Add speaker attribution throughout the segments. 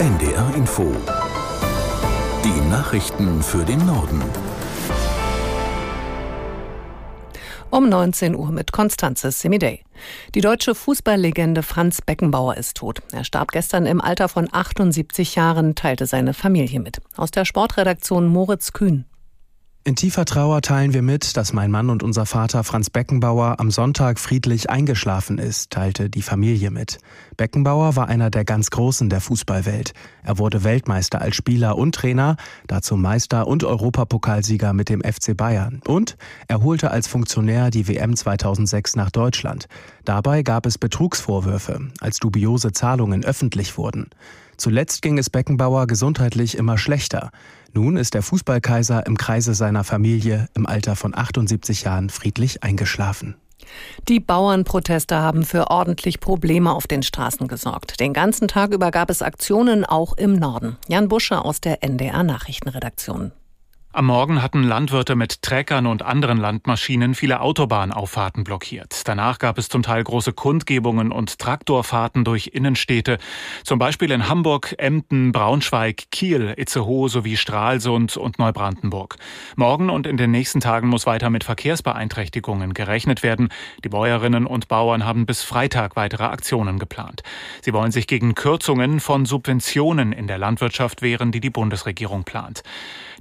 Speaker 1: NDR Info. Die Nachrichten für den Norden.
Speaker 2: Um 19 Uhr mit Konstanze Semidey. Die deutsche Fußballlegende Franz Beckenbauer ist tot. Er starb gestern im Alter von 78 Jahren, teilte seine Familie mit. Aus der Sportredaktion Moritz Kühn.
Speaker 3: In tiefer Trauer teilen wir mit, dass mein Mann und unser Vater Franz Beckenbauer am Sonntag friedlich eingeschlafen ist, teilte die Familie mit. Beckenbauer war einer der ganz Großen der Fußballwelt. Er wurde Weltmeister als Spieler und Trainer, dazu Meister und Europapokalsieger mit dem FC Bayern. Und er holte als Funktionär die WM 2006 nach Deutschland. Dabei gab es Betrugsvorwürfe, als dubiose Zahlungen öffentlich wurden. Zuletzt ging es Beckenbauer gesundheitlich immer schlechter. Nun ist der Fußballkaiser im Kreise seiner Familie im Alter von 78 Jahren friedlich eingeschlafen.
Speaker 2: Die Bauernproteste haben für ordentlich Probleme auf den Straßen gesorgt. Den ganzen Tag über gab es Aktionen auch im Norden. Jan Busche aus der NDR Nachrichtenredaktion.
Speaker 4: Am Morgen hatten Landwirte mit Treckern und anderen Landmaschinen viele Autobahnauffahrten blockiert. Danach gab es zum Teil große Kundgebungen und Traktorfahrten durch Innenstädte, zum Beispiel in Hamburg, Emden, Braunschweig, Kiel, Itzehoe sowie Stralsund und Neubrandenburg. Morgen und in den nächsten Tagen muss weiter mit Verkehrsbeeinträchtigungen gerechnet werden. Die Bäuerinnen und Bauern haben bis Freitag weitere Aktionen geplant. Sie wollen sich gegen Kürzungen von Subventionen in der Landwirtschaft wehren, die die Bundesregierung plant.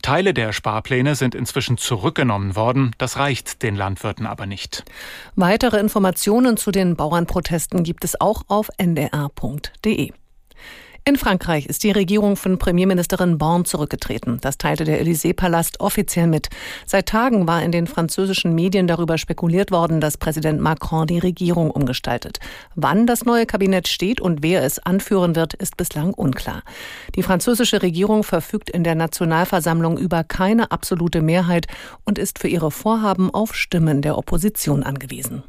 Speaker 4: Teile der Sparpläne sind inzwischen zurückgenommen worden. Das reicht den Landwirten aber nicht.
Speaker 2: Weitere Informationen zu den Bauernprotesten gibt es auch auf ndr.de. In Frankreich ist die Regierung von Premierministerin Born zurückgetreten. Das teilte der Élysée-Palast offiziell mit. Seit Tagen war in den französischen Medien darüber spekuliert worden, dass Präsident Macron die Regierung umgestaltet. Wann das neue Kabinett steht und wer es anführen wird, ist bislang unklar. Die französische Regierung verfügt in der Nationalversammlung über keine absolute Mehrheit und ist für ihre Vorhaben auf Stimmen der Opposition angewiesen.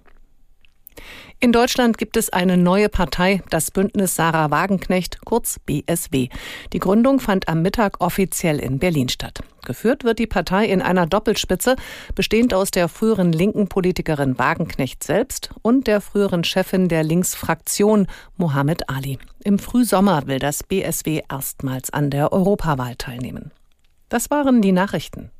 Speaker 2: In Deutschland gibt es eine neue Partei, das Bündnis Sarah Wagenknecht, kurz BSW. Die Gründung fand am Mittag offiziell in Berlin statt. Geführt wird die Partei in einer Doppelspitze, bestehend aus der früheren linken Politikerin Wagenknecht selbst und der früheren Chefin der Linksfraktion Mohammed Ali. Im Frühsommer will das BSW erstmals an der Europawahl teilnehmen. Das waren die Nachrichten.